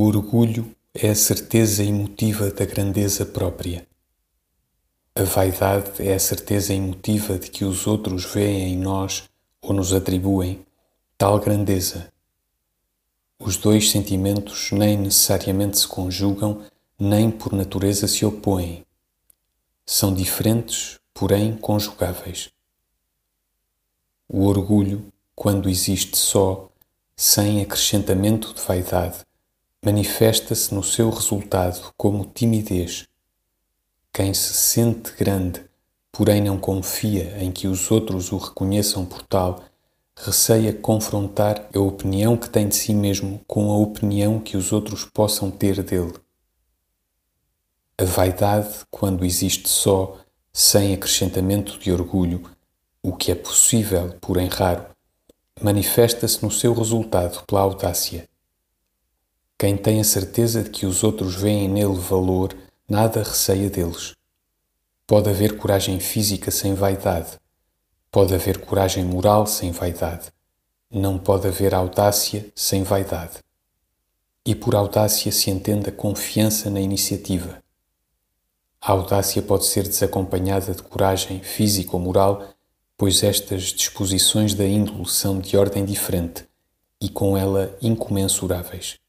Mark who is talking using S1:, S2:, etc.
S1: orgulho é a certeza emotiva da grandeza própria. A vaidade é a certeza emotiva de que os outros veem em nós ou nos atribuem tal grandeza. Os dois sentimentos nem necessariamente se conjugam, nem por natureza se opõem. São diferentes, porém conjugáveis. O orgulho, quando existe só, sem acrescentamento de vaidade, manifesta-se no seu resultado como timidez. Quem se sente grande, porém não confia em que os outros o reconheçam por tal, receia confrontar a opinião que tem de si mesmo com a opinião que os outros possam ter dele. A vaidade, quando existe só, sem acrescentamento de orgulho, o que é possível, porém raro, manifesta-se no seu resultado pela audácia. Quem tem a certeza de que os outros veem nele valor, nada receia deles. Pode haver coragem física sem vaidade. Pode haver coragem moral sem vaidade. Não pode haver audácia sem vaidade. E por audácia se entende a confiança na iniciativa. A audácia pode ser desacompanhada de coragem física ou moral pois estas disposições da índole são de ordem diferente e com ela incomensuráveis.